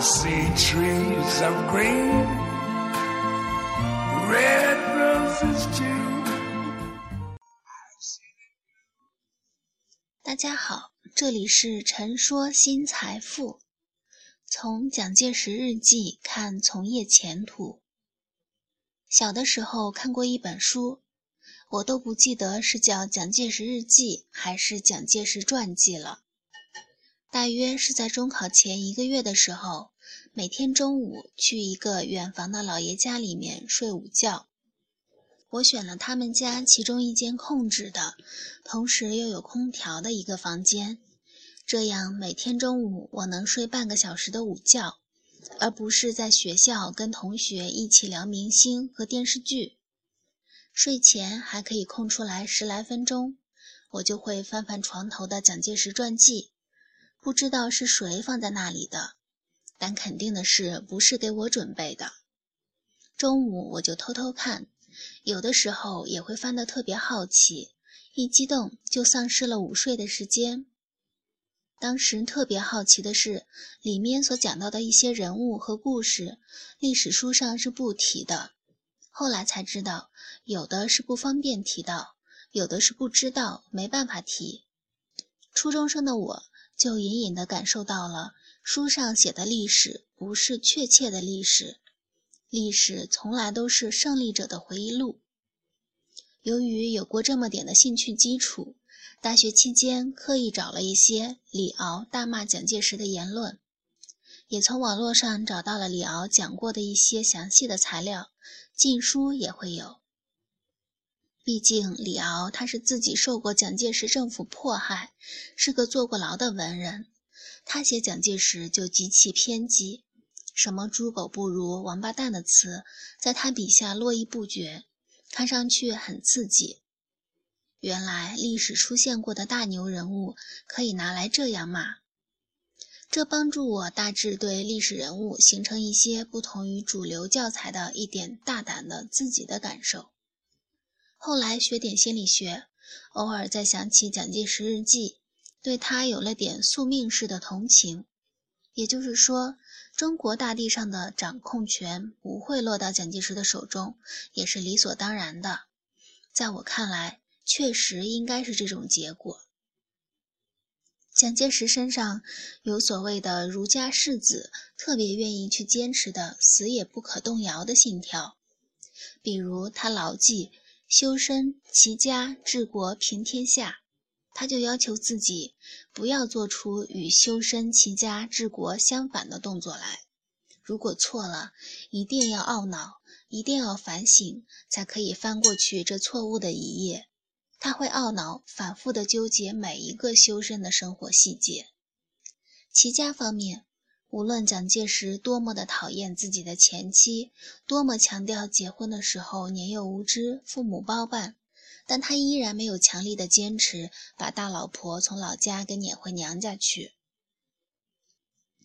See trees of green, 大家好，这里是陈说新财富。从蒋介石日记看从业前途。小的时候看过一本书，我都不记得是叫《蒋介石日记》还是《蒋介石传记》了。大约是在中考前一个月的时候，每天中午去一个远房的老爷家里面睡午觉。我选了他们家其中一间空置的，同时又有空调的一个房间，这样每天中午我能睡半个小时的午觉，而不是在学校跟同学一起聊明星和电视剧。睡前还可以空出来十来分钟，我就会翻翻床头的蒋介石传记，不知道是谁放在那里的，但肯定的是不是给我准备的。中午我就偷偷看。有的时候也会翻得特别好奇，一激动就丧失了午睡的时间。当时特别好奇的是，里面所讲到的一些人物和故事，历史书上是不提的。后来才知道，有的是不方便提到，有的是不知道，没办法提。初中生的我就隐隐地感受到了，书上写的历史不是确切的历史。历史从来都是胜利者的回忆录。由于有过这么点的兴趣基础，大学期间刻意找了一些李敖大骂蒋介石的言论，也从网络上找到了李敖讲过的一些详细的材料，禁书也会有。毕竟李敖他是自己受过蒋介石政府迫害，是个坐过牢的文人，他写蒋介石就极其偏激。什么“猪狗不如”“王八蛋”的词，在他笔下络绎不绝，看上去很刺激。原来历史出现过的大牛人物可以拿来这样骂，这帮助我大致对历史人物形成一些不同于主流教材的一点大胆的自己的感受。后来学点心理学，偶尔再想起蒋介石日记，对他有了点宿命式的同情。也就是说。中国大地上的掌控权不会落到蒋介石的手中，也是理所当然的。在我看来，确实应该是这种结果。蒋介石身上有所谓的儒家世子特别愿意去坚持的死也不可动摇的信条，比如他牢记修身齐家治国平天下。他就要求自己不要做出与修身齐家治国相反的动作来，如果错了，一定要懊恼，一定要反省，才可以翻过去这错误的一页。他会懊恼，反复的纠结每一个修身的生活细节。齐家方面，无论蒋介石多么的讨厌自己的前妻，多么强调结婚的时候年幼无知，父母包办。但他依然没有强力的坚持，把大老婆从老家给撵回娘家去。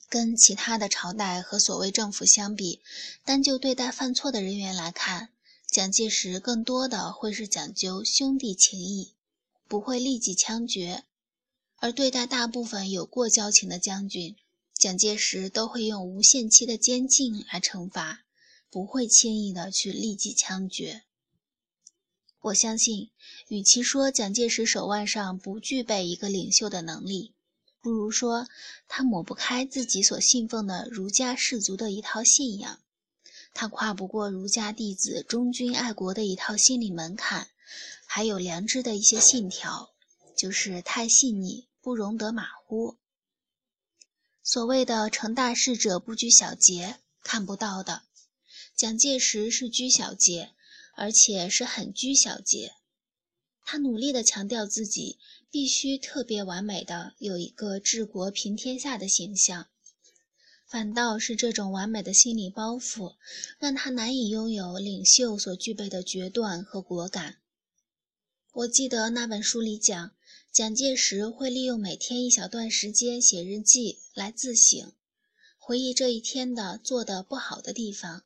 跟其他的朝代和所谓政府相比，单就对待犯错的人员来看，蒋介石更多的会是讲究兄弟情谊，不会立即枪决；而对待大部分有过交情的将军，蒋介石都会用无限期的监禁来惩罚，不会轻易的去立即枪决。我相信，与其说蒋介石手腕上不具备一个领袖的能力，不如说他抹不开自己所信奉的儒家士族的一套信仰，他跨不过儒家弟子忠君爱国的一套心理门槛，还有良知的一些信条，就是太细腻，不容得马虎。所谓的成大事者不拘小节，看不到的，蒋介石是拘小节。而且是很拘小节，他努力地强调自己必须特别完美的有一个治国平天下的形象，反倒是这种完美的心理包袱，让他难以拥有领袖所具备的决断和果敢。我记得那本书里讲，蒋介石会利用每天一小段时间写日记来自省，回忆这一天的做的不好的地方。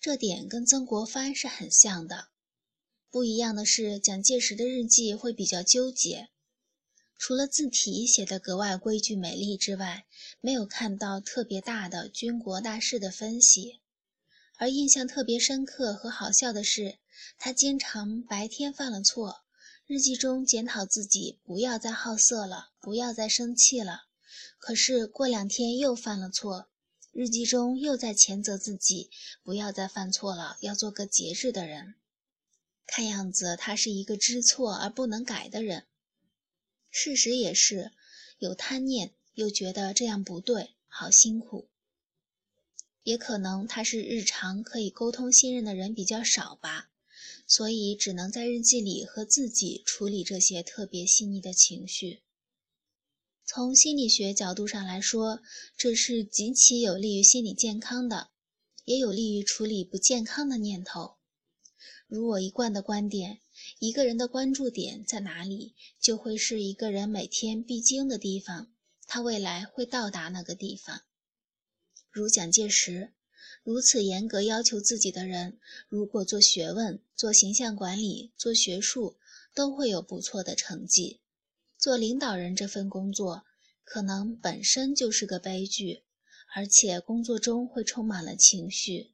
这点跟曾国藩是很像的，不一样的是，蒋介石的日记会比较纠结。除了字体写得格外规矩美丽之外，没有看到特别大的军国大事的分析。而印象特别深刻和好笑的是，他经常白天犯了错，日记中检讨自己不要再好色了，不要再生气了。可是过两天又犯了错，日记中又在谴责自己不要再犯错了，要做个节制的人。看样子他是一个知错而不能改的人。事实也是，有贪念，又觉得这样不对，好辛苦。也可能他是日常可以沟通信任的人比较少吧，所以只能在日记里和自己处理这些特别细腻的情绪。从心理学角度上来说，这是极其有利于心理健康的，也有利于处理不健康的念头。如我一贯的观点，一个人的关注点在哪里，就会是一个人每天必经的地方，他未来会到达那个地方。如蒋介石，如此严格要求自己的人，如果做学问、做形象管理、做学术，都会有不错的成绩。做领导人这份工作，可能本身就是个悲剧，而且工作中会充满了情绪。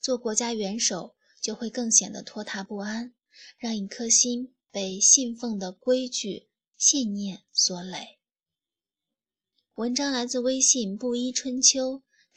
做国家元首，就会更显得拖沓不安，让一颗心被信奉的规矩、信念所累。文章来自微信布衣春秋，